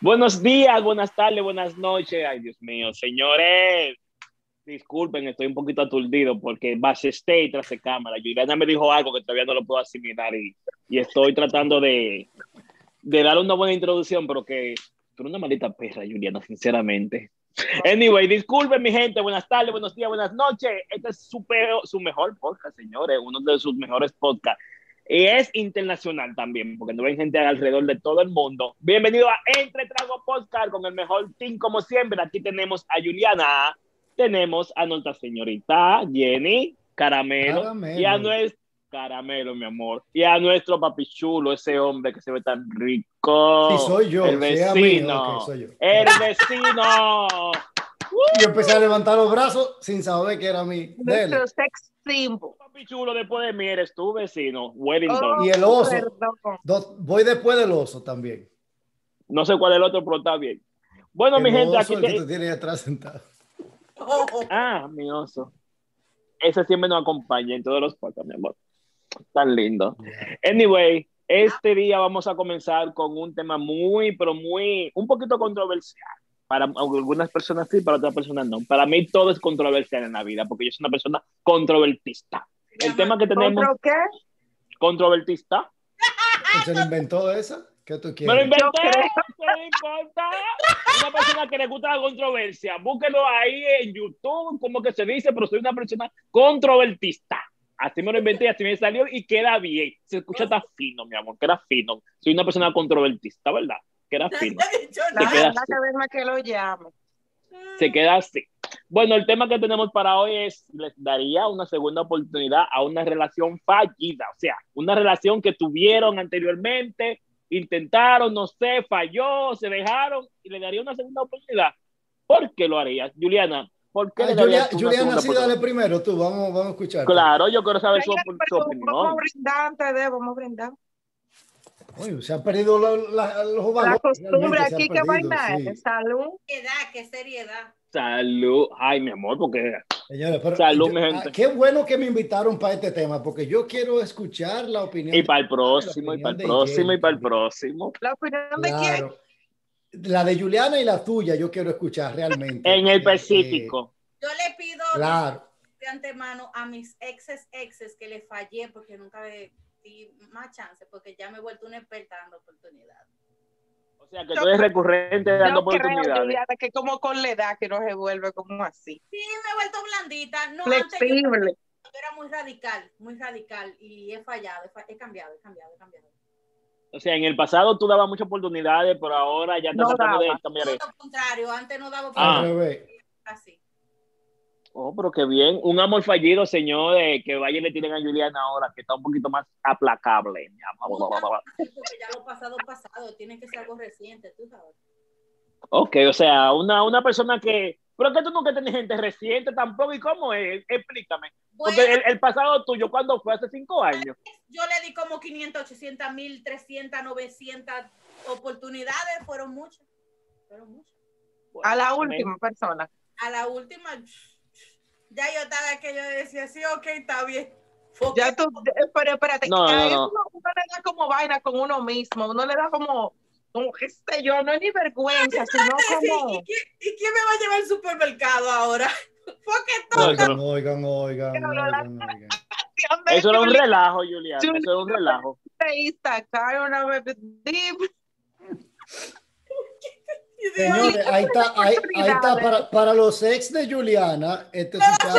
Buenos días, buenas tardes, buenas noches. Ay, Dios mío, señores. Disculpen, estoy un poquito aturdido porque backstage tras de cámara. Juliana me dijo algo que todavía no lo puedo asimilar y, y estoy tratando de, de dar una buena introducción, pero que tú eres una maldita perra, Juliana, sinceramente. Anyway, disculpen mi gente, buenas tardes, buenos días, buenas noches. Este es su, peor, su mejor podcast, señores, uno de sus mejores podcasts. Y es internacional también, porque no ven gente alrededor de todo el mundo. Bienvenido a Entre Trago Podcast con el mejor team, como siempre. Aquí tenemos a Juliana, tenemos a nuestra señorita Jenny Caramelo, Caramelo. y a nuestro Caramelo, mi amor, y a nuestro papi chulo, ese hombre que se ve tan rico. Sí, soy yo. El mí, vecino. ok, soy yo. El vecino. Y yo empecé a levantar los brazos sin saber que era mi. Dele. Nuestro sex symbol. Papi chulo, después de mí eres tú, vecino. Wellington. Oh, Y el oso. perdón. Do- voy después del oso también. No sé cuál es el otro, pero está bien. Bueno, El mi gente, oso, aquí el que te- tú tienes atrás sentado. Ah, mi oso. Ese siempre nos acompaña en todos los podcasts, mi amor. Tan lindo. Anyway, este día vamos a comenzar con un tema muy, pero muy, un poquito controversial. Para algunas personas sí, para otras personas no. Para mí todo es controversial en la vida, porque yo soy una persona controvertista. El tema que tenemos, controvertista, ¿Se lo inventó esa? ¿Qué tú Me lo quieres? inventé, Yo creo. ¿qué le importa? Una persona que le gusta la controversia. Búsquelo ahí en YouTube, como que se dice, pero soy una persona controvertista. Así me lo inventé, así me salió y queda bien. Se escucha tan fino, mi amor, queda fino. Soy una persona controvertista, ¿verdad? Queda fino. Nada, queda nada así. que verme que lo llame. Se queda así. Bueno, el tema que tenemos para hoy es, les daría una segunda oportunidad a una relación fallida, o sea, una relación que tuvieron anteriormente, intentaron, no sé, falló, se dejaron y le daría una segunda oportunidad. ¿Por qué lo harías? Juliana, ¿por qué Ah, le Julia- Juliana, sí, dale primero tú. Vamos, vamos a escuchar. Claro, yo quiero saber su, su opinión. Vamos a brindar antes de, vamos a brindar. Oye, se han perdido la- la- los La costumbre aquí, ¿qué perdido, vaina sí. es? Salud. seriedad, qué seriedad. Salud. Ay, mi amor, porque Señores, pero Salud, yo- mi gente. ah, qué bueno que me invitaron para este tema, porque yo quiero escuchar la opinión. y para el próximo, y para el próximo, y para el próximo. ¿La opinión de quién? La de Juliana y la tuya, yo quiero escuchar realmente. En el Eh, específico. Yo le pido eh, claro. de antemano a mis exes exes que le fallé porque nunca le di más chance, porque ya me he vuelto una experta dando oportunidades. O sea, que tú eres recurrente dando Yo creo, oportunidades. Que como con la edad que no se vuelve como así. Sí, me he vuelto blandita. No, antes yo, yo era muy radical, muy radical y he fallado, he, cambiado, he cambiado, he cambiado. O sea, en el pasado tú dabas muchas oportunidades, pero ahora ya estás No tratando de daba. cambiar Todo lo contrario, antes no daba Ah. Revés. así. Oh, pero qué bien. Un amor fallido, señor, que vaya y le tiren a Juliana ahora, que está un poquito más aplacable. Porque ya lo pasado, pasado, tiene que ser algo reciente, tú sabes. Ok, o sea, una, una persona que... Pero que tú nunca tenés gente reciente tampoco. ¿Y cómo es? Explícame. Porque Bueno, el, el pasado tuyo, ¿cuándo fue? Hace cinco años. yo le di como 500, 800 mil, 300, 900 oportunidades, fueron muchas. Fueron muchas. A la última persona. A la última, ya yo estaba que yo decía, sí, ok, está bien. Ya tú, pero espérate, No, a no, eso no. Uno, uno le da como vaina con uno mismo, uno le da como, como qué sé yo, no es ni vergüenza, sino como... ¿y, quién, y quién me va a llevar al supermercado ahora? Porque todo. eso Oigan, oigan, oigan, oigan, oigan. Eso era un relajo, Juliana. Eso era un relajo. Instacar una bebé deep. Señores, ahí está, ahí, ahí está para, para los ex de Juliana. Este es ok.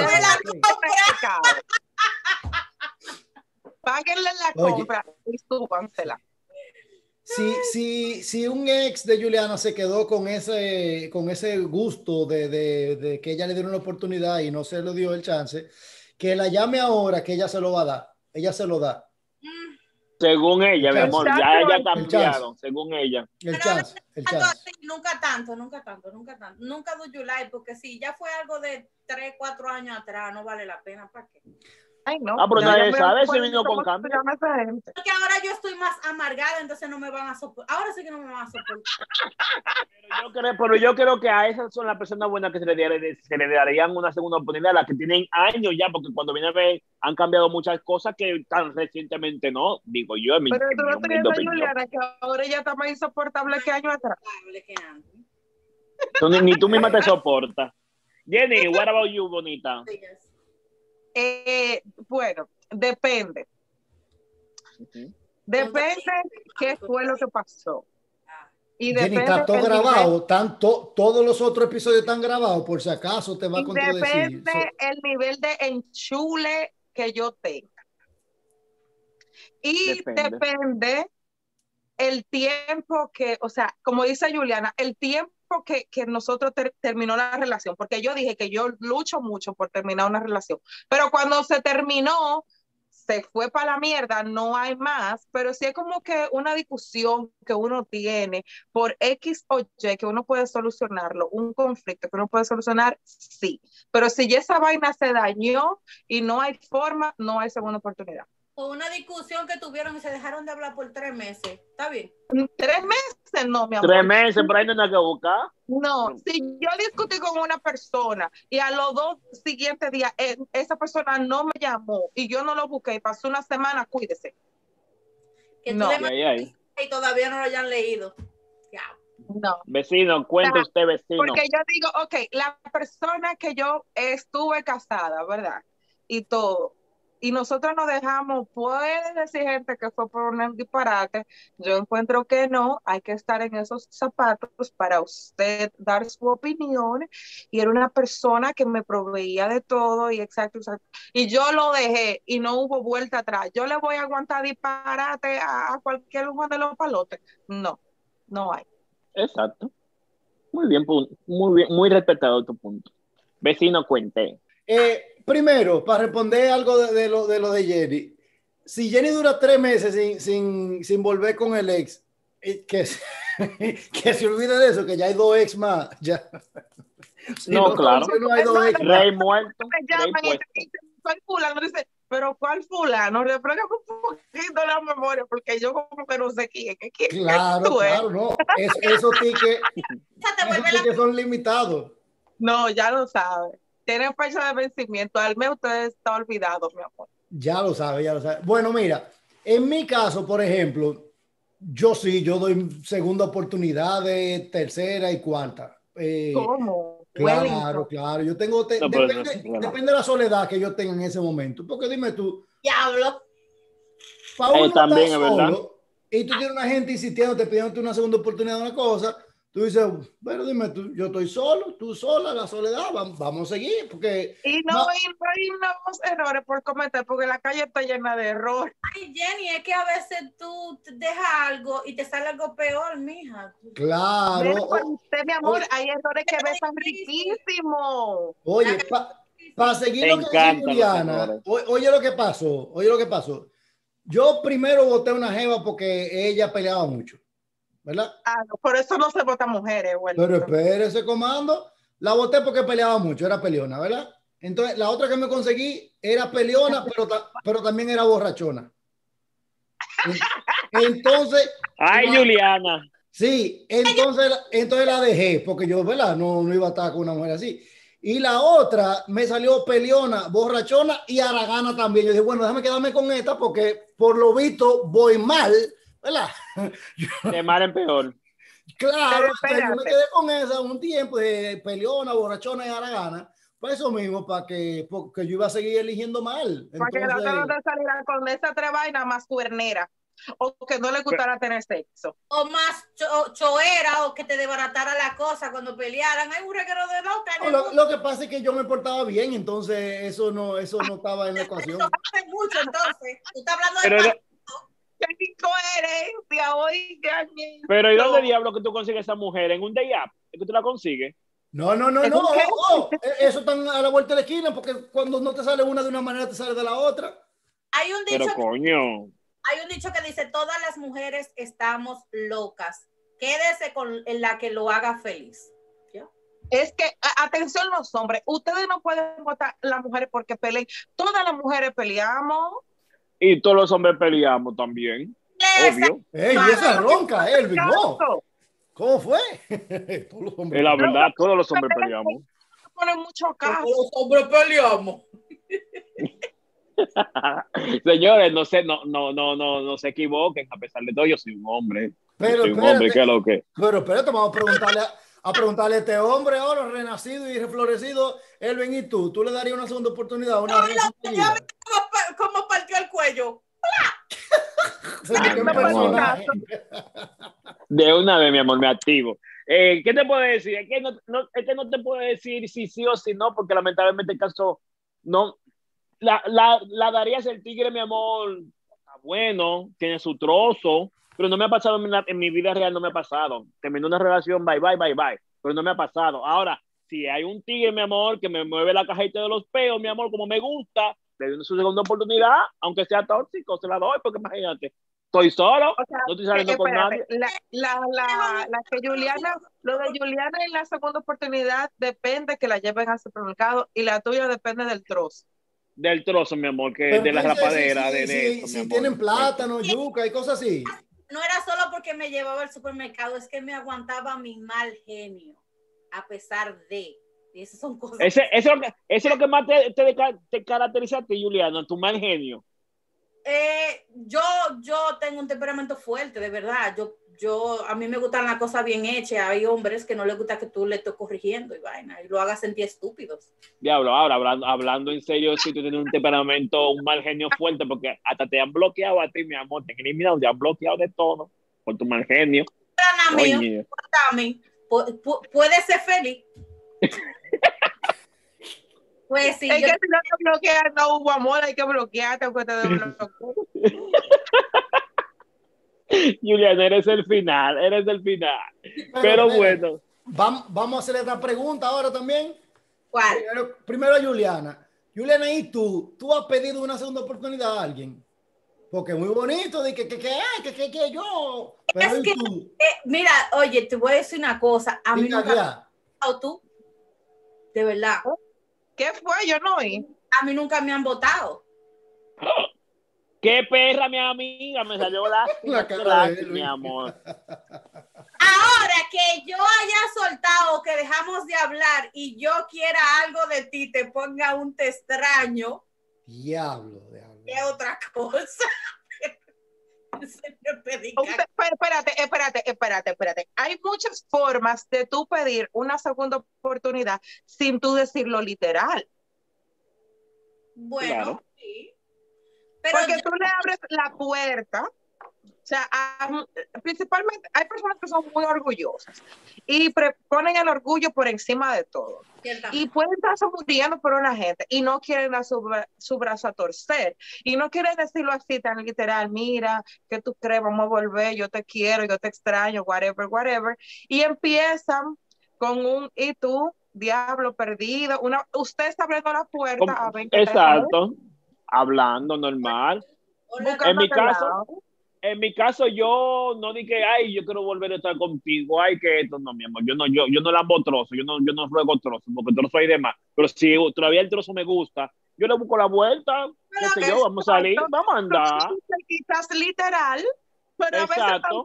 Páguenle la Oye. compra y súbansela. Si, si, si un ex de Juliana se quedó con ese, con ese gusto de, de, de que ella le diera una oportunidad y no se le dio el chance, que la llame ahora que ella se lo va a dar. Ella se lo da. Mm, Según ella, mi amor, ya ya El chance. cambiaron, según ella. El chance, el tanto así, nunca tanto, nunca tanto, nunca tanto. Nunca do July, porque si ya fue algo de 3, 4 años atrás, no vale la pena. ¿Para qué? Ay, no. Ah, pero Ya nadie sabe si ¿cómo vino con cambio. Porque ahora yo estoy más amargada, entonces no me van a soportar. Ahora sí que no me van a soportar. Pero yo, creo, pero yo creo que a esas son las personas buenas que se le, daría- se le darían una segunda oportunidad, las que tienen años ya, porque cuando viene a ver han cambiado muchas cosas que tan recientemente no, digo yo, en mi, Pero tú no humilde tienes a opinión. Juliana, que ahora ella está más insoportable que años atrás. Hable que antes. Tú ni, ni tú misma te soportas. Jenny, what about you, bonita? Ellas. Eh, bueno, depende. Depende qué fue lo que pasó. Y Jenny, depende está todo grabado. Están to- todos los otros episodios están grabados, por si acaso te va a contradecir. depende So- el nivel de enchule que yo tenga. Y Depende. depende el tiempo que, o sea, como dice Juliana, el tiempo que, que nosotros ter- terminó la relación, porque yo dije que yo lucho mucho por terminar una relación, pero cuando se terminó, se fue para la mierda, no hay más, pero sí es como que una discusión que uno tiene por X o Y, que uno puede solucionarlo, un conflicto que uno puede solucionar, sí, pero si ya esa vaina se dañó y no hay forma, no hay segunda oportunidad. O una discusión que tuvieron y se dejaron de hablar por tres meses. ¿Está bien? Tres meses, no, mi amor. Tres meses, por ahí no hay nada que buscar. No, si yo discutí con una persona y a los dos siguientes días eh, esa persona no me llamó y yo no lo busqué y pasó una semana, cuídese. Que No. tú Ay, y todavía no lo hayan leído. Ya. No. Vecino, cuenta Ah, usted, vecino. Porque yo digo, ok, la persona que yo estuve casada, ¿verdad? Y todo. Y nosotros nos dejamos, puede decir gente que fue por un disparate. Yo encuentro que no, hay que estar en esos zapatos para usted dar su opinión. Y era una persona que me proveía de todo y exacto, exacto. Y yo lo dejé y no hubo vuelta atrás. Yo le voy a aguantar disparate a, a cualquier uno de los palotes. No, no hay. Exacto. Muy bien, muy bien, muy respetado tu punto. Vecino, cuente. Eh, primero, para responder algo de, de lo, de lo de Jenny, si Jenny dura tres meses sin, sin, sin volver con el ex, eh, que, se- que se olvide de eso, que ya hay dos ex más. Ya. Si No, claro. si no hay dos ex más. Rey muerto, soy fulano, dice, pero ¿cuál fulano? Refresca un poquito la memoria, porque yo como que no sé quién, ¿qué quién Claro, tú eres? claro, no. Es- esos tickets, esos tickets son limitados. No, ya lo sabe. Tiene fecha de vencimiento. Al menos usted está olvidado, mi amor. Ya lo sabe, ya lo sabe. Bueno, mira, en mi caso, por ejemplo, yo sí, yo doy segunda oportunidad de tercera y cuarta. Eh, ¿Cómo? Claro, Wellington. claro. Yo tengo, te- No, depende, bueno. depende de la soledad que yo tenga en ese momento. Porque dime tú, diablo. para Eh, también estar es verdad. solo y tú tienes una gente insistiéndote, pidiéndote una segunda oportunidad de una cosa, tú dices, pero dime tú, yo estoy solo, tú sola, la soledad, vamos, vamos a seguir, porque Y no, No. hay, no hay nuevos errores por cometer, porque la calle está llena de errores. Ay, Jenny, es que a veces tú te dejas algo y te sale algo peor, mija. claro, Pero o- usted, mi amor, oye. hay errores que besan riquísimo. oye, para seguir Te lo que dice Juliana, o- oye lo que pasó, oye lo que pasó. Yo primero voté una jeva porque ella peleaba mucho, ¿verdad? Ah, no, por eso no se votan mujeres, Pero Wellington. espérese, comando. La voté porque peleaba mucho, era peleona, ¿verdad? Entonces, la otra que me conseguí era peleona, pero, ta- pero también era borrachona. En- Entonces, Ay. Juliana. sí, entonces, entonces la dejé, porque yo, ¿verdad? No, no iba a estar con una mujer así. Y la otra me salió peleona, borrachona y aragana también. Yo dije, bueno, déjame quedarme con esta porque por lo visto voy mal, ¿verdad? De mal en peor. Claro, Pero yo me quedé con esa un tiempo de peleona, borrachona y haragana. Por eso mismo, para que porque yo iba a seguir eligiendo mal. Para que la Entonces, otra no te saliera con esa tres vainas más cuernera. O que no le gustara tener sexo. O más cho- choera o que te desbaratara la cosa cuando pelearan. Hay un reguero de la otra. no, lo, lo que pasa es que yo me portaba bien, entonces eso no, eso no estaba en la ecuación. Eso hace mucho entonces. Tú estás hablando Pero, de ¡Qué incoherencia! Oigan. pero ¿y dónde diablo que tú consigues esa mujer? ¿En un day up? ¿Es que tú la consigues? No, no, no, ¿Es no. oh, oh, eso están a la vuelta de la esquina, porque cuando no te sale una de una manera, te sale de la otra. Hay un dicho Pero coño. hay un dicho que dice, todas las mujeres estamos locas. Quédese con la que lo haga feliz. ¿Ya? Es que, a- atención los hombres, ustedes no pueden votar las mujeres porque peleen. Todas las mujeres peleamos. Y todos los hombres peleamos también, obvio. Ey, y esa ronca, Elvin, no. ¿Cómo fue? Todos los hombres. Es la verdad, todos los hombres peleamos. ponen mucho caso. Los hombres peleamos. Señores, no sé, no, no, no, no, no se equivoquen, a pesar de todo, yo soy un hombre. Pero soy un hombre, espérate. ¿qué es lo que? Pero espérate, vamos a preguntarle a, a preguntarle a este hombre ahora, renacido y reflorecido, Elvin, ¿y tú? ¿Tú le darías una segunda oportunidad? Una No? ¿Cómo, pa- cómo partió el cuello? De una vez, mi amor, me activo. Eh, ¿Qué te puedo decir? Es que no, no, es que no te puedo decir si sí o si no, porque lamentablemente el caso no. La, la, la darías el tigre, mi amor. Está bueno, tiene su trozo, pero no me ha pasado en, la- en mi vida real, no me ha pasado. Terminó una relación, bye, bye, bye, bye, pero no me ha pasado. Ahora, si hay un tigre, mi amor, que me mueve la cajita de los peos, mi amor, como me gusta, le doy su segunda oportunidad, aunque sea tóxico, se la doy, porque imagínate, estoy solo, O sea, no estoy saliendo eh, con nadie. La, la, la, la que Juliana, lo de Juliana en la segunda oportunidad depende que la lleven al supermercado y la tuya depende del trozo. Del trozo, mi amor, que Pero de la rapadera, de, si- de si- eso, si tienen plátano, yuca y cosas así. No era solo porque me llevaba al supermercado, es que me aguantaba mi mal genio, a pesar de. Esas son cosas. Ese, ese, es lo que, ese es lo que más te, te, te caracteriza a ti, Juliana, tu mal genio. Eh, yo, yo tengo un temperamento fuerte, de verdad. Yo, yo, a mí me gustan las cosas bien hechas. Hay hombres que no les gusta que tú le estés corrigiendo y vaina y lo hagas sentir estúpidos. Diablo, ahora hablando, hablando en serio, si tú tienes un temperamento, un mal genio fuerte, porque hasta te han bloqueado a ti, mi amor, te han eliminado, te han bloqueado de todo por tu mal genio. Para mí, Oye, a mí, pu- pu- puede ser feliz. Pues sí, es yo- que si no te bloqueas, no hubo amor, hay que bloquearte aunque te desbloqueen. Juliana, eres el final, eres el final. Pero bueno, Vam- vamos a hacerle otra pregunta ahora también. ¿cuál? Primero, primero a Juliana. Juliana, ¿y tú? ¿Tú has pedido una segunda oportunidad a alguien? Porque es muy bonito de que, que, que, que, que, que yo. Pero Es ¿y que- tú? Eh, mira, oye, te voy a decir una cosa. A mí nunca me ha ya. votado tú. De verdad. ¿Qué fue? Yo no oí. A mí nunca me han votado. Qué perra, mi amiga, me salió la, La cara de mi amor. Ahora que yo haya soltado, que dejamos de hablar y yo quiera algo de ti, te ponga un te extraño, Diablo, diablo. es otra cosa. Espérate, espérate, espérate, espérate. Hay muchas formas de tú pedir una segunda oportunidad sin tú decirlo literal. Bueno, Claro. Pero Porque yo- tú le abres la puerta. O sea, a- principalmente hay personas que son muy orgullosas y pre- ponen el orgullo por encima de todo. Y pueden estarse muriendo por una gente y no quieren dar su, bra- su brazo a torcer. Y no quieren decirlo así tan literal, mira, que tú crees, vamos a volver, yo te quiero, yo te extraño, whatever, whatever. Y empiezan con un, y tú, diablo perdido, una, usted está abriendo la puerta a 20 Exacto, hablando normal. En mi caso, en mi caso, yo no dije, ay, yo quiero volver a estar contigo, ay, que esto no, mi amor. Yo no, yo, yo no lambo trozo, yo no, yo no ruego trozo, porque trozo hay demás. Pero si todavía el trozo me gusta, yo le busco la vuelta, qué sé yo, vamos a salir, vamos a andar. Quizás literal, pero a veces cuando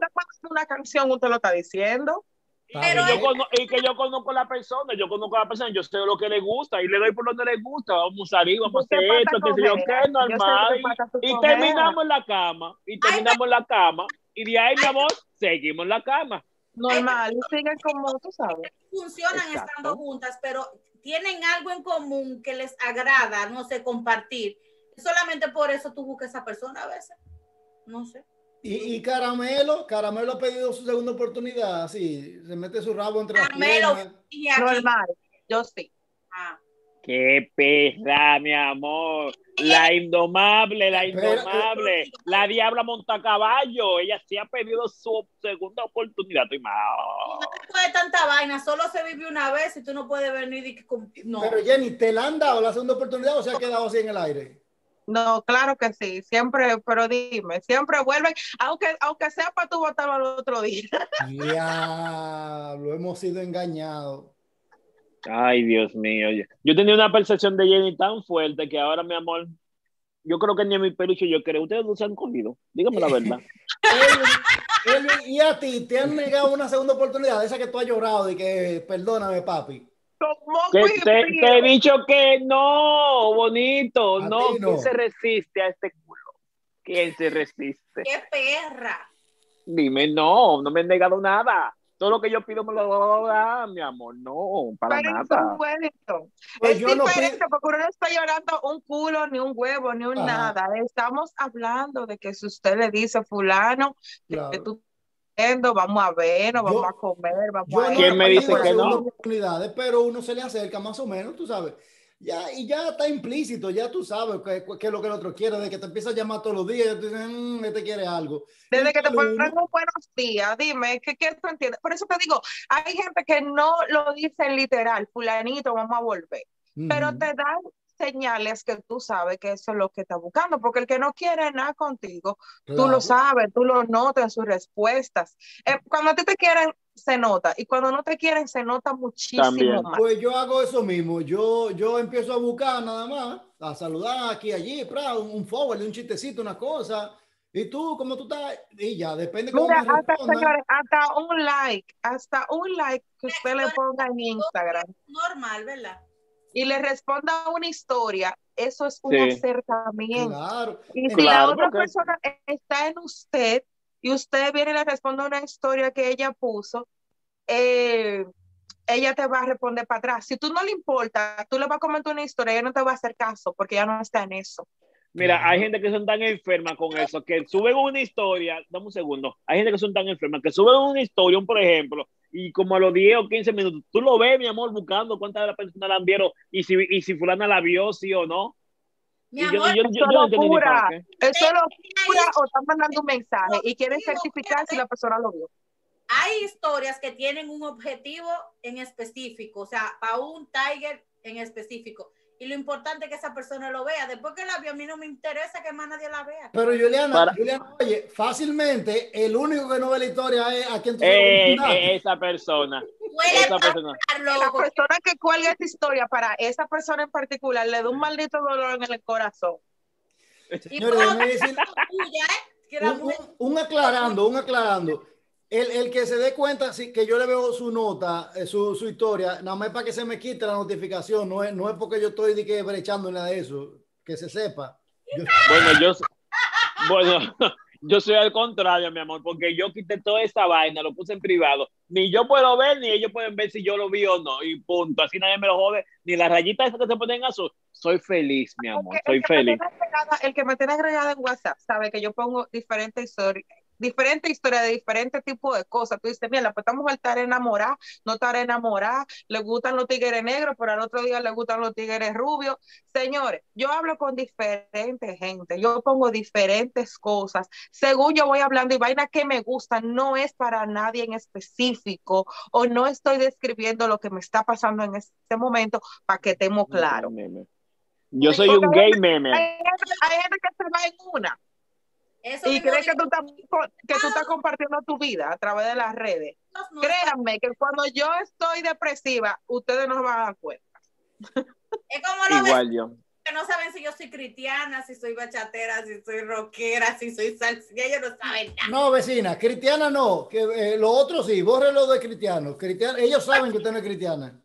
una canción, usted lo está diciendo. Y, yo que yo conozco a la persona, yo conozco a la persona, yo sé lo que le gusta y le doy por donde le gusta, vamos a salir, vamos a hacer esto, qué sé yo, qué normal. que Y terminamos en la cama, y terminamos en la cama, y de ahí, mi amor, seguimos en la cama. Normal, y siguen como tú sabes. funcionan Exacto. estando juntas, pero tienen algo en común que les agrada, no sé, compartir. Solamente por eso tú buscas a esa persona a veces. No sé. Y, y Caramelo, Caramelo ha pedido su segunda oportunidad, sí, se mete su rabo entre las Caramelo. piernas. Y aquí, Normal, yo sí. ah, Qué perra, mi amor. La indomable, la Pero- indomable. La diabla montacaballo. Ella sí ha pedido su segunda oportunidad. Estoy mal. no se puede tanta vaina, solo se vive una vez y tú no puedes venir y no. Pero Jenny, ¿te la han dado la segunda oportunidad o se ha quedado así en el aire? No, claro que sí, siempre, pero dime, siempre vuelven, aunque, aunque sea para tu votarlo al otro día. Diablo, hemos sido engañados. Ay, Dios mío. Yo- Yo tenía una percepción de Jenny tan fuerte que ahora, mi amor, yo creo que ni a mi peluche yo creo. Ustedes no se han cogido. Dígame la verdad. Elvin, Elvin, y a ti, ¿te han negado una segunda oportunidad? Esa que tú has llorado y que, perdóname, papi. Te, te he dicho que no, bonito. A No. ¿quién se resiste a este culo? ¿Quién se resiste? ¡Qué perra! Dime, no, no me han negado nada. Todo lo que yo pido me lo da, mi amor. No, para Pero nada. Pues es yo diferente porque uno no está llorando un culo, ni un huevo, ni un nada. Estamos hablando de que si usted le dice fulano que tú vamos a ver, nos Yo- vamos a comer, vamos Yo a no ¿Quién me dice que no? oportunidades, pero uno se le acerca más o menos, tú sabes. Ya, y ya está implícito, ya tú sabes qué es lo que el otro quiere, de que te empieza a llamar todos los días, ya tú dices, "Mm, este quiere algo. Desde que te Pero ponen un buenos días, dime, ¿qué, qué tú entiendes? Por eso te digo, hay gente que no lo dice literal, fulanito, vamos a volver, pero Ujú. te dan señales que tú sabes que eso es lo que está buscando, porque el que no quiere nada contigo, tú Claro. lo sabes, tú lo notas en sus respuestas. Eh, cuando a ti te quieren, se nota, y cuando no te quieren, se nota muchísimo También. más. Pues yo hago eso mismo, yo, yo empiezo a buscar nada más, a saludar aquí, allí, pra, un, un forward, un chistecito, una cosa, y tú, ¿cómo tú estás? Y ya, depende cómo Mira, hasta, señores, hasta un like, hasta un like que usted le ponga en Instagram Normal, ¿verdad? Y le responda una historia, eso es un Sí. acercamiento. Claro. Y si Claro, la otra porque- persona está en usted y usted viene y le responde una historia que ella puso, eh, ella te va a responder para atrás. Si tú no le importa, tú le vas a comentar una historia, ella no te va a hacer caso porque ella no está en eso. Mira, hay gente que son tan enfermas con eso, que suben una historia, dame un segundo, hay gente que son tan enfermas, que suben una historia, un por ejemplo, y como a los 10 o 15 minutos, tú lo ves, mi amor, buscando cuántas de las personas la vieron y si, y si fulana la vio, sí o no. Mi Y yo, amor, y yo- yo- eso yo es locura. Eso es locura o están mandando un mensaje y quieren certificar si la persona lo vio. hay historias que tienen un objetivo en específico, o sea, para un Tiger en específico. Y lo importante es que esa persona lo vea. Después que la vio, a mí no me interesa que más nadie la vea. Pero Juliana, Para- Juliana, oye, fácilmente el único que no ve la historia es a quien tú Eh, eh, esa persona, esa persona. La persona que cuelga esta historia para esa persona en particular le da un maldito dolor en el corazón. Señores, decir tuya, ¿eh? Un- un aclarando, un aclarando. El, el que se dé cuenta sí, que yo le veo su nota, eh, su, su historia, nada más para que se me quite la notificación, no es, no es porque yo estoy de que brechando nada de eso, que se sepa. Yo- Bueno, yo, bueno, yo soy al contrario, mi amor, porque yo quité toda esa vaina, lo puse en privado. Ni yo puedo ver, ni ellos pueden ver si yo lo vi o no, y punto. Así nadie me lo jode, ni las rayitas esas que se ponen azul. Soy feliz, mi amor, Porque soy el feliz. agregada- el que me tiene agregada en WhatsApp sabe que yo pongo diferentes historias, diferentes historias de diferentes tipos de cosas. Tú dices, mira, pues esta mujer estar enamorada, no estar enamorada, le gustan los tigres negros, pero al otro día le gustan los tigres rubios. Señores, yo hablo con diferente gente, yo pongo diferentes cosas. Según yo voy hablando y vaina que me gustan, no es para nadie en específico o no estoy describiendo lo que me está pasando en este momento para que estemos claros. Yo soy un gay meme. Hay gente, hay gente que se va en una Eso y mismo cree que tú, estás, que tú estás compartiendo tu vida a través de las redes. no Créanme que cuando yo estoy depresiva, ustedes no se van a dar cuenta. Es como los Igual yo. que no saben si yo soy cristiana, si soy bachatera, si soy rockera, si soy salsera. Ellos no saben nada. No, vecina, cristiana no, que eh, lo otro sí, bórrelo de cristiano. cristiano. Ellos saben que usted no es cristiana.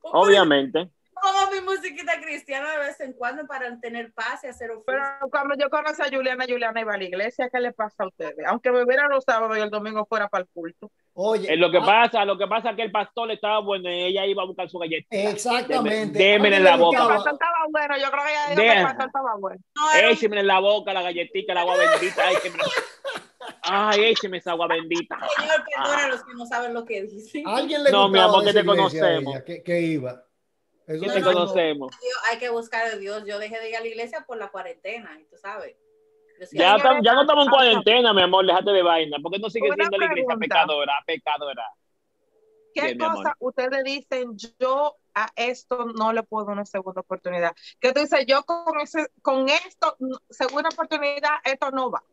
Obviamente. Como mi musiquita cristiana de vez en cuando para tener paz y hacer oficio. Pero cuando yo conocí a Juliana, Juliana iba a la iglesia, ¿qué le pasa a ustedes? Aunque me hubiera los sábados y el domingo fuera para el culto. Oye, Es lo que ah, pasa, lo que pasa es que el pastor estaba bueno y ella iba a buscar su galleta. Exactamente. Deme- démele A mí la boca. El gustaba- pastor estaba bueno, yo creo que ella dijo que el pastor estaba bueno. Écheme en la boca la galletita, el agua bendita. Ay, que me... Ay, écheme esa agua bendita. Señor, perdona a los que no saben lo que dicen. ¿A alguien le No, mi amor, que te iglesia conocemos. ella, que, que iba. Eso te conocemos. Hay que buscar a Dios. Yo dejé de ir a la iglesia por la cuarentena, y tú sabes. Ya, tam- ya no estamos en cuarentena, mi amor, déjate de vaina. ¿Por qué no sigue Una siendo la iglesia pregunta. pecadora, pecadora? ¿Qué Bien, cosa ustedes dicen? Yo a esto no le puedo una segunda oportunidad. ¿Qué tú dices? Yo con, ese, con esto, segunda oportunidad, esto no va.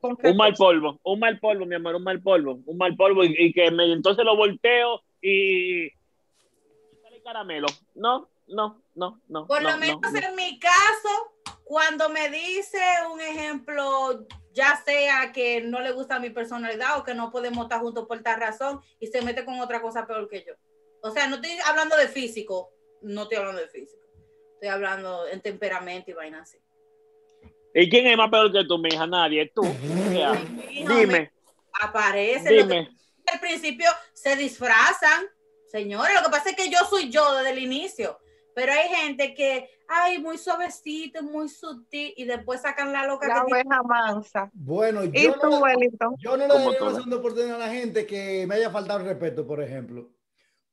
¿Con qué Un mal polvo, un mal polvo, mi amor, un mal polvo, un mal polvo y, y que me, entonces lo volteo y caramelo. No, no, no, no. Por no, lo menos no, no. en mi caso, cuando me dice un ejemplo, ya sea que no le gusta mi personalidad o que no podemos estar juntos por tal razón y se mete con otra cosa peor que yo. O sea, no estoy hablando de físico, no estoy hablando de físico. Estoy hablando en temperamento y vaina así. ¿Y quién es más peor que tú, mi hija? Nadie, tú. Dime, me Aparece. dime. al principio se disfrazan. Señores, lo que pasa es que yo soy yo desde el inicio. Pero hay gente que, ay, muy suavecito, muy sutil, y después sacan la loca La que tiene. oveja mansa. Bueno, ¿Y yo tú, no, Wellington? yo no le todas. una segunda oportunidad a la gente que me haya faltado el respeto, por ejemplo. ¿Qué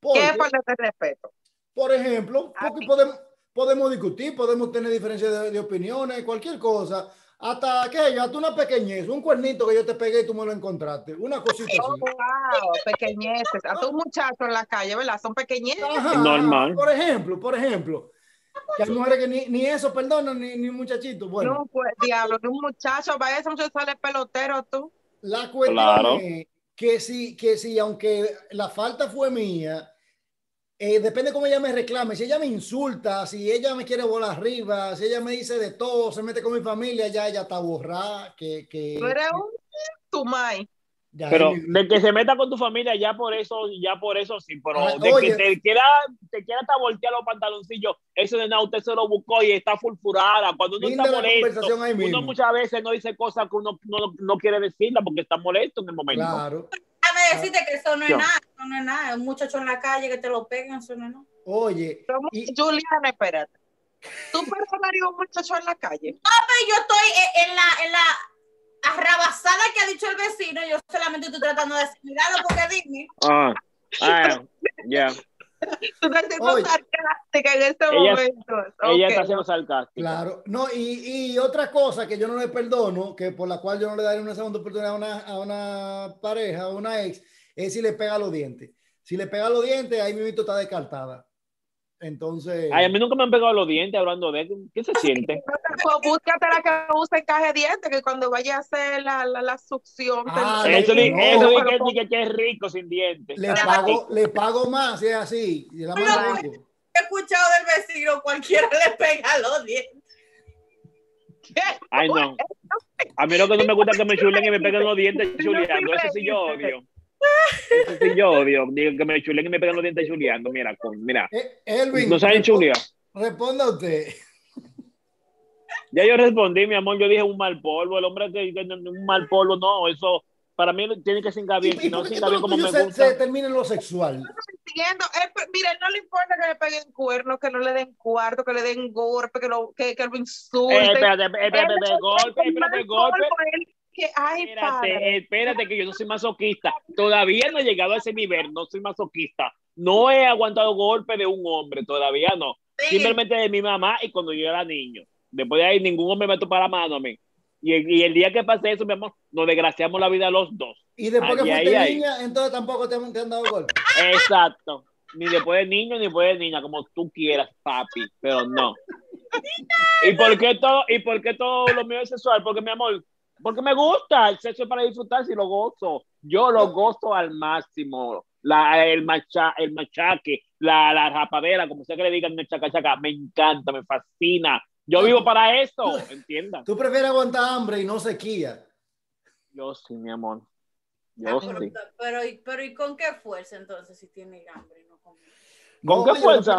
Porque, es falta de respeto? por ejemplo, porque mí. podemos, podemos discutir, podemos tener diferencias de, de opiniones, cualquier cosa. Hasta que hasta una pequeñez, un cuernito que yo te pegué y tú me lo encontraste. Una cosita Oh, así. wow, pequeñeces. A tus muchachos en la calle, ¿verdad? Son pequeñeces. Ajá, Normal. Por ejemplo, por ejemplo. Que hay mujeres que ni, ni eso perdonan, ni, ni muchachitos. Bueno, No, pues, diablo, de un muchacho, vaya ese muchacho sale pelotero tú. la cuestión Claro. es que si, que si, aunque la falta fue mía, eh, depende cómo ella me reclame. Si ella me insulta, si ella me quiere volar arriba, si ella me dice de todo, se mete con mi familia, ya ella está borrada. Que, que, un tumay. ya Pero de que se meta con tu familia, ya por eso, ya por eso sí, pero Ah, de oye. que te quiera, te quiera hasta voltear los pantaloncillos, eso de nada, usted se lo buscó y está fulfurada. Cuando uno Linda está molesto, ahí mismo. uno muchas veces no dice cosas que uno no, no quiere decirla porque está molesto en el momento. Claro. Decirte que eso no es nada, eso no es nada. Un muchacho en la calle que te lo peguen, eso no es nada. Oye, y- Juliana, espérate. ¿Tú perdonarías a un muchacho en la calle? Pero yo estoy en- en la, en la arrabasada que ha dicho el vecino, yo solamente estoy tratando de asimilarlo porque dime. Ah, ya. Siendo Oye. sarcástica en este Ella- momento. Ella Ok. está siendo sarcástica. Claro, no, y, y otra cosa que yo no le perdono, que por la cual yo no le daré una segunda oportunidad a una, a una pareja, a una ex, es si le pega los dientes. Si le pega los dientes, ahí mi está descartada. Entonces, Ay, a mí nunca me han pegado los dientes hablando de. ¿Qué se siente? Pues búscate la que use encaje de dientes, que cuando vaya a hacer la, la, la succión. Ah, te- eso no, eso pero que, que, que es rico sin dientes. le pago, le pago más si es así. y la rico. He escuchado del vecino, cualquiera le pega los dientes. Ay, no. A mí lo que no me gusta es que me chulen y me peguen los dientes chuleando. Eso sí yo odio. Yo odio. Digo que me chulen y me peguen los dientes chuleando. Mira, con, mira. Eh, Elvin, No saben chulear. responda usted. Ya yo respondí, mi amor. Yo dije un mal polvo. El hombre que, que no- un mal polvo, no. Eso para mí tiene que singar bien. ¿Y Si no todo bien como me se, gusta. se termina en lo sexual? entiendo. Él, pues, mira, no le importa que le peguen cuernos, que no le den cuarto, que le den golpe, que lo, que, que lo insulten. Eh, espérate, espérate, Él espérate, es golpe, el espérate, golpe. polvo, él que, ay, Espérate, padre. espérate, que yo no soy masoquista. Todavía no he llegado a ese nivel, no soy masoquista. No he aguantado golpe de un hombre, todavía no. Sí. Simplemente de mi mamá y cuando yo era niño. Después de ahí, ningún hombre me topó la mano a mí. Y el, y el día que pasé eso, mi amor, nos desgraciamos la vida los dos. Y después que Ay, fuiste niña, entonces tampoco te, han- te han dado golpe. Exacto. Ni después de niño, ni después de niña, como tú quieras, papi, pero no. ¿Y por qué todo, y por qué todo lo mío es sexual? Porque, mi amor, porque me gusta, el sexo es para disfrutar si lo gozo. Yo lo gozo al máximo. La, el, macha, el machaque, la, la rapadera, como sea que le digan el chaca chaca, me encanta, me fascina. Yo vivo para esto, entiendan. Tú prefieres aguantar hambre y no sequía. Yo sí, mi amor. Ah, Yo pero, sí. pero, y- pero ¿y con qué fuerza entonces si tiene hambre y no come? ¿Con No, qué fuerza?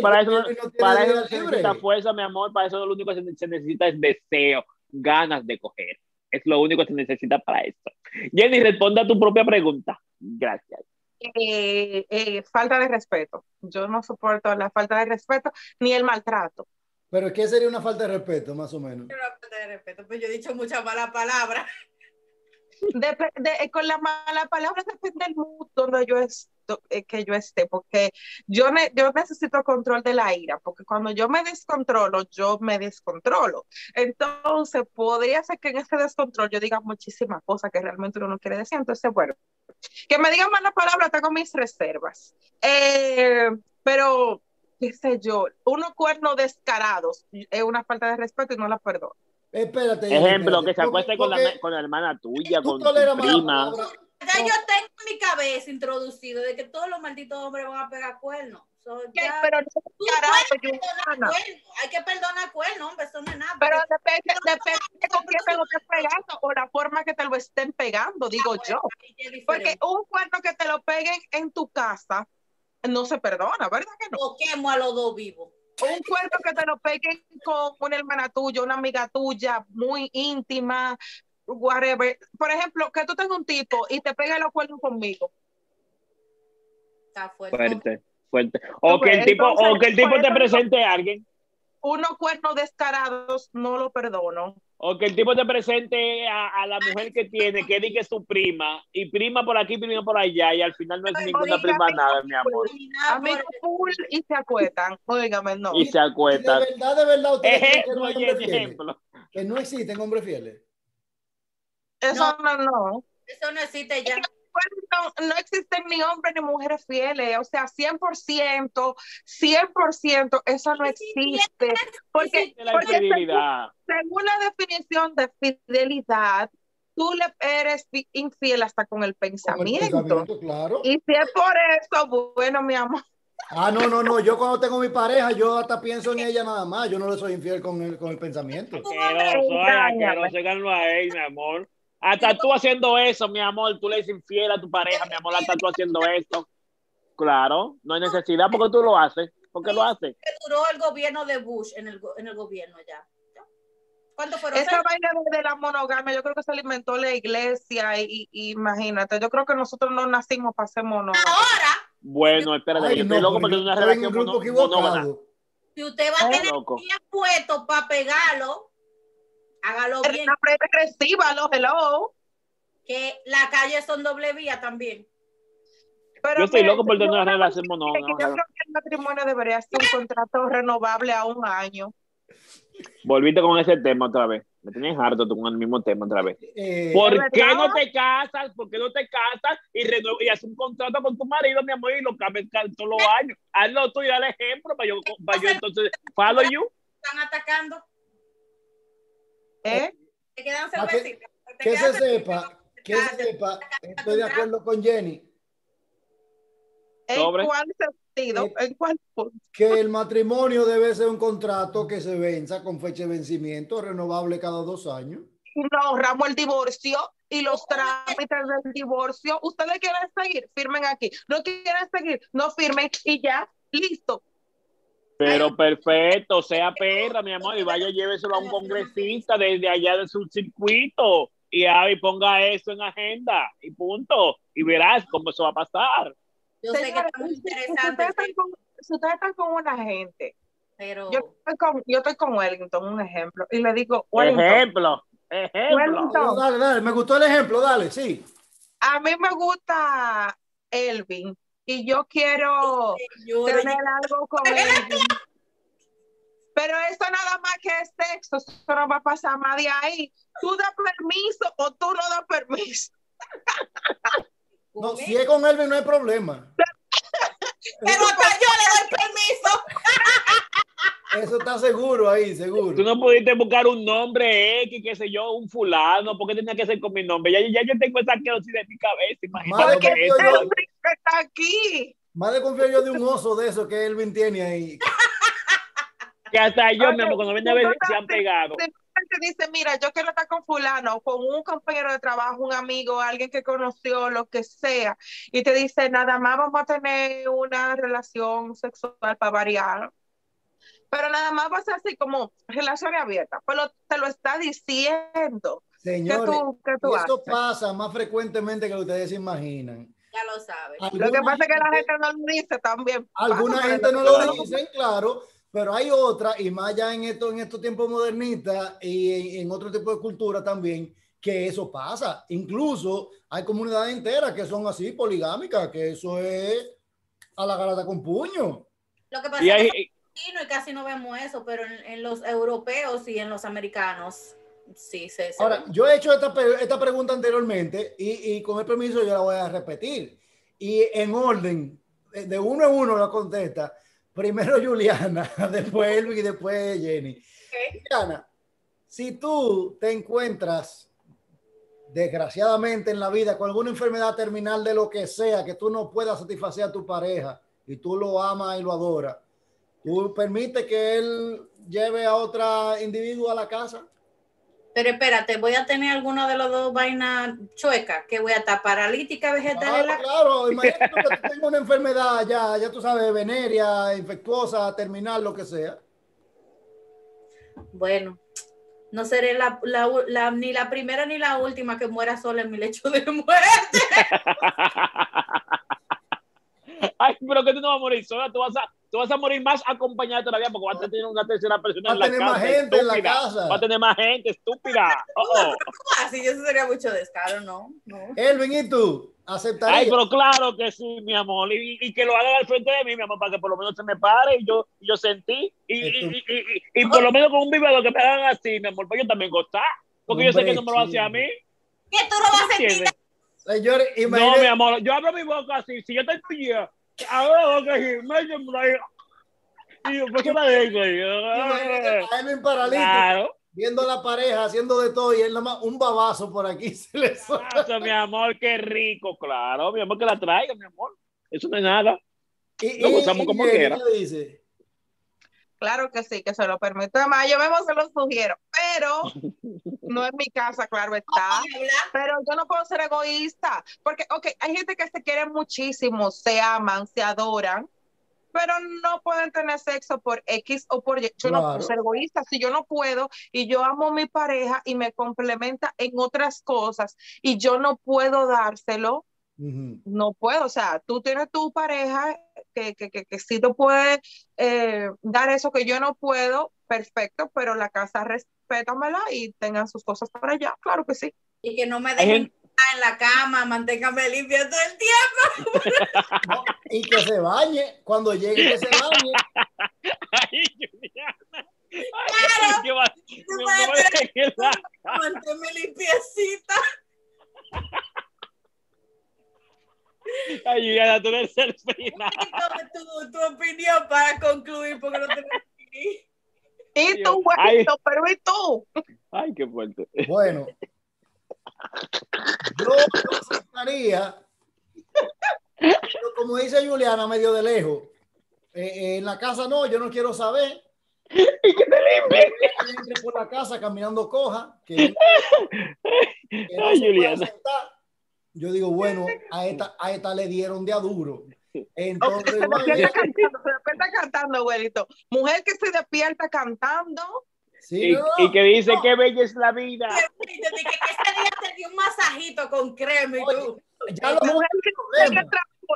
para eso, para eso no se necesita fuerza, mi amor. Para eso lo único que se, se necesita es deseo, ganas de coger. Es lo único que se necesita para esto. Jenny, responde a tu propia pregunta. Gracias. Eh, eh, falta de respeto. Yo no soporto la falta de respeto ni el maltrato. Pero ¿qué sería una falta de respeto, más o menos? No falta de respeto, pues yo he dicho muchas malas palabras. Dep- de- eh, con la mala palabra depende del mood donde yo esto- eh, que yo esté, porque yo necesito control de la ira, porque cuando yo me descontrolo, yo me descontrolo. Entonces, podría ser que en ese descontrol yo diga muchísimas cosas que realmente uno no quiere decir. Entonces, bueno, que me digan malas palabras, tengo mis reservas. Eh, pero, qué sé yo, unos cuernos descarados es una falta de respeto y no la perdono. Espérate. Ejemplo, espérate. que se acueste con la, con la hermana tuya, con tu prima. Ya yo tengo en mi cabeza introducido de que todos los malditos hombres van a pegar cuernos. So, ¿Qué? ya- Pero no Tú carajo, puedes perdonar Juliana. cuerno. Hay que perdonar cuerno, hombre, eso no es nada. Pero depende, depende de con quién te lo estés pegando o la forma que te lo estén pegando, digo Ah, yo. Porque un cuerno que te lo peguen en tu casa no se perdona, ¿verdad que no? O quemo a los dos vivos. Un cuerno que te lo peguen con una hermana tuya, una amiga tuya muy íntima, whatever. Por ejemplo, que tú tengas un tipo y te pegue los cuernos conmigo. Está fuerte. Fuerte, fuerte. O que el tipo, o que el tipo te presente a alguien. Unos cuernos descarados no lo perdono. O que el tipo te presente a, a la mujer que tiene, que diga que es su prima, y prima por aquí, prima por allá, y al final no es ninguna oiga, prima amigo, nada, mi amor. Por- full y se acuestan. Óigame, no. Y se Y de verdad, de verdad, ustedes que no hay fieles. ejemplo. Que no existen hombres fieles. Eso no, no. Eso no existe ya. Bueno, no, no existen ni hombres ni mujeres fieles, o sea, 100%, 100%, eso no existe. Porque, De la porque según, la definición de fidelidad, tú le eres fi- infiel hasta con el Con el pensamiento. claro. Y si es por eso, bueno, mi amor, Ah, no, no, no. Yo cuando tengo mi pareja, yo hasta pienso en ella nada más. Yo no le soy infiel con el, con el pensamiento. Asqueroso, ay, asqueroso, háganlo a él, mi amor. Hasta tú haciendo eso, mi amor, tú le dices infiel a tu pareja, mi amor, hasta tú haciendo esto. Claro, no hay necesidad porque tú lo haces. ¿Por qué lo haces? Que duró el gobierno de Bush en el, go- en el gobierno ya. ¿Cuánto fueron? esa ¿Seis? vaina de, de la monogamia, yo creo que se alimentó la iglesia y, y imagínate, yo creo que nosotros no nacimos para ser monógamos. Ahora, Bueno, espérate, Ay, yo no, estoy loco porque es una relación un monógama. si usted va a tener días puestos para pegarlo, hágalo bien. Recíbalo, hello. Que la calle son doble vía también. Pero Yo estoy loco por tener yo- una relación Yo monógama. creo que el matrimonio debería ser un contrato renovable a un año. Volviste con ese tema otra vez. Me tenías harto tú con el mismo tema otra vez. Eh, ¿Por ¿Es qué verdad? no te casas? ¿Por qué no te casas y, y haces un contrato con tu marido, mi amor, y lo cambias ca- todos los años? Hazlo tú y dale ejemplo para yo, para yo entonces follow you. Están atacando. ¿Eh? Te quedan Ah, que- cervecitas. Te que quedan se sepa, que se sepa, estoy de acuerdo con Jenny, ¿En Sobre. cuál sentido? Eh, ¿En cuál punto? que el matrimonio debe ser un contrato que se venza con fecha de vencimiento renovable cada dos años. Y Nos ahorramos el divorcio y los trámites del divorcio. Ustedes quieren seguir, firmen aquí. No quieren seguir, no firmen y ya, listo. Pero perfecto, sea perra, mi amor, y vaya, lléveselo a un congresista desde allá de su circuito y, y ponga eso en agenda y punto. Y verás cómo eso va a pasar. Yo sé que está muy si- si interesante, ustedes están con- si ustedes están con una gente, pero yo estoy con, yo estoy con Wellington, un ejemplo, y le digo, Wellington, Ejemplo, ejemplo. Wellington, Dale, dale, me gustó el ejemplo, dale, sí. a mí me gusta Elvin y yo quiero tener algo con Elvin. Pero eso nada más que es sexo, eso no va a pasar más de ahí. Tú das permiso o tú no das permiso. No, si es con Elvin no hay problema. pero hasta yo le doy permiso. Eso está seguro ahí, seguro. Tú no pudiste buscar un nombre X, qué sé yo, un fulano, porque tenía que ser con mi nombre. Ya, ya yo tengo esa querosis de mi cabeza, imagínate. Madre que eso. yo- Elvin está aquí. Más de confío yo de un oso de eso que Elvin tiene ahí. Que hasta yo, Oye, mi amor, cuando viene a ver, se han pegado. te dice, mira, yo quiero estar con fulano, con un compañero de trabajo, un amigo, alguien que conoció, lo que sea, y te dice, nada más vamos a tener una relación sexual para variar. Pero nada más va a ser así como relaciones abiertas. Pero te lo está diciendo. ¿Qué Señores, tú, qué tú y eso haces? pasa más frecuentemente que lo que ustedes se imaginan. Ya lo sabes. Lo que pasa es que la gente- no lo dice también. Alguna gente no lo dicen, claro, pero hay otra, y más ya en, esto, en estos tiempos modernistas y en, en otro tipo de cultura también, que eso pasa. Incluso hay comunidades enteras que son así, poligámicas, que eso es a la garata con puño. Lo que pasa Y es hay, que latino y casi no vemos eso, pero en, en los europeos y en los americanos sí se, se Ahora, ve. yo he hecho esta, esta pregunta anteriormente y, y con el permiso yo la voy a repetir. Y en orden, eh, de uno en uno la contesta. Primero Juliana, después Elvin y después Jenny. Juliana, si tú te encuentras desgraciadamente en la vida con alguna enfermedad terminal de lo que sea, que tú no puedas satisfacer a tu pareja y tú lo amas y lo adoras, tú permites que él lleve a otra individuo a la casa. Pero espérate, voy a tener alguna de las dos vainas chuecas, que voy a estar paralítica, vegetal. en Claro, la- claro, imagínate que tú tengas una enfermedad ya, ya tú sabes, venérea, infectuosa, terminal, lo que sea. Bueno, no seré la, la- la- ni la primera ni la última que muera sola en mi lecho de muerte. Ay, pero que tú no vas a morir sola, tú vas a, tú vas a morir más acompañada todavía porque vas a tener una tercera persona Va en a la tener casa. más gente en la estúpida. casa. Va a tener más gente, estúpida. Oh, oh. Así eso sería mucho descaro, ¿no? no. Elvin, ¿y tú? ¿Aceptarías? Ay, pero claro que sí, mi amor. Y, y que lo hagan al frente de mí, mi amor, para que por lo menos se me pare y yo, y yo sentí. Y, y, y, y- y- y por lo menos con un vivero que me hagan así, mi amor, para yo también gozar. Porque yo sé que no me lo hace a mí. ¿Qué tú no vas a sentir? No, mi amor, yo abro mi boca así. Si yo te pillé, abro la boca así, me por ahí. Y yo, ¿por qué me dejo imagínate a Elvin paralítico, Claro. viendo a la pareja, haciendo de todo, y él nada más un babazo por aquí se le mi amor, qué rico, claro, mi amor, que la traiga, mi amor. Eso no es nada. Y, Lo gozamos como Jenny, quiera. ¿qué dice? Claro que sí, que se lo permito. Además, yo mismo se lo sugiero, pero no es mi casa, claro está. Pero yo no puedo ser egoísta, porque, ok, hay gente que se quiere muchísimo, se aman, se adoran, pero no pueden tener sexo por X o por Y. Yo no puedo ser egoísta. Si yo no puedo y yo amo a mi pareja y me complementa en otras cosas y yo no puedo dárselo, No puedo. O sea, tú tienes tu pareja que, que, que, que sí te puede eh, dar eso que yo no puedo, perfecto, pero la casa respétamela y tengan sus cosas para allá. Claro que sí. Y que no me dejen en la cama, manténgame limpia todo el tiempo. No, y que se bañe, cuando llegue que se bañe. Ay, Juliana. Ay, ¿qué va- me- me limpiecita. Ay, Juliana, tú eres el final. Tu, tu opinión para concluir, porque no que Y tú, Ay. güerito, pero ¿y tú? Ay, qué fuerte. Bueno, yo lo aceptaría, pero como dice Juliana, medio de lejos. Eh, eh, en la casa no, yo no quiero saber. Y que te limpie. Por la casa caminando coja. Que, que no Ay, Juliana. sentar. Yo digo, bueno, a esta, a esta le dieron de a duro. Entonces, Se bueno, despierta cantando, se despierta cantando, güerito. Mujer que se despierta cantando. sí, Y, no, y que dice que bella es la vida. Dije que ese día te di un masajito con crema y tú. ya lo Mujer que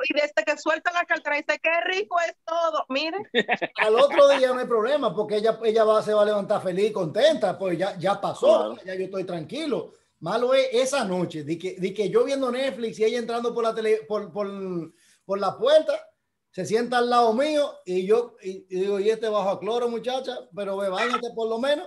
y desde que suelta la cartera dice qué rico es todo. Mire, al otro día no hay problema porque ella, ella va, se va a levantar feliz y contenta, pues ya, ya pasó, Claro. ya yo estoy tranquilo. Malo es esa noche, de que, de que yo viendo Netflix y ella entrando por la, tele, por, por, por la puerta, se sienta al lado mío y yo y, y digo, y este bajo a cloro, muchacha, pero ve, bañate por lo menos.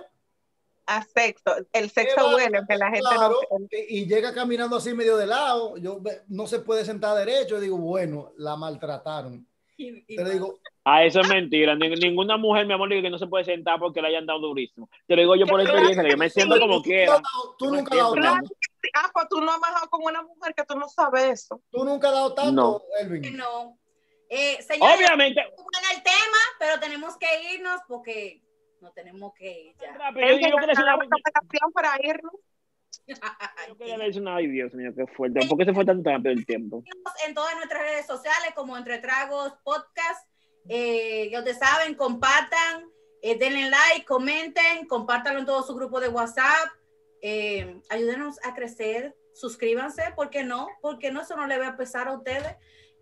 a sexo. El sexo huele, que la gente Claro, no. y, y llega caminando así medio de lado, yo no se puede sentar derecho, y digo, bueno, la maltrataron. Y, y- Pero digo, Ah, eso es mentira. Ni- ninguna mujer, mi amor, dice que no se puede sentar porque le hayan dado durísimo. Te lo digo yo por experiencia, que yo me siento como quiera. tú nunca has dado siento, tanto. Ah, pues tú no has bajado con una mujer que tú no sabes eso. Tú nunca has dado tanto, No. Elvin. no. Eh, señores, Obviamente. bueno el tema, pero tenemos que irnos porque no tenemos que ir ya. Rápido, yo- yo la recomendación para irnos. Yo quería decir una- Ay, Dios mío, qué fuerte. ¿Por qué se fue tan rápido el tiempo? en todas nuestras redes sociales como Entre Tragos Podcast. Eh, ya ustedes saben, compartan, eh, denle like, comenten, compártanlo en todo su grupo de WhatsApp. Eh, ayúdenos a crecer, suscríbanse, ¿por qué no? Porque no, eso no le va a pesar a ustedes.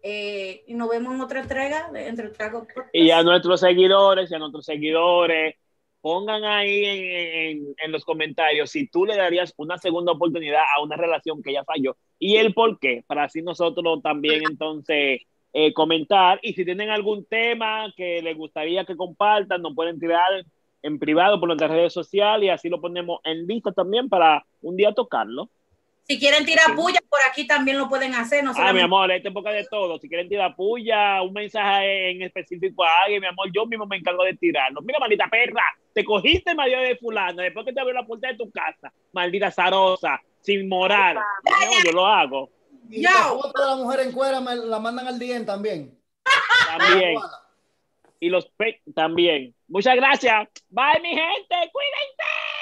Eh, y nos vemos en otra entrega de Entre Tragos Podcast. Y a nuestros seguidores y a nuestros seguidores, pongan ahí en, los comentarios si tú le darías una segunda oportunidad a una relación que ya falló y el por qué, para así nosotros también entonces eh, comentar. Y si tienen algún tema que les gustaría que compartan, nos pueden tirar en privado por nuestras redes sociales y así lo ponemos en lista también para un día tocarlo. Si quieren tirar puya, por aquí también lo pueden hacer. No Ah, mi amor, esta época de todo. Si quieren tirar puya, un mensaje en específico a alguien, mi amor, yo mismo me encargo de tirarlo. Mira, maldita perra, te cogiste el marido de fulano después que te abrió la puerta de tu casa. Maldita zarosa, sin moral. No, yo lo hago. Y Yo. la foto de la mujer en cuera me la mandan al DM también. También. Y los pe también. Muchas gracias. Bye, mi gente. Cuídense.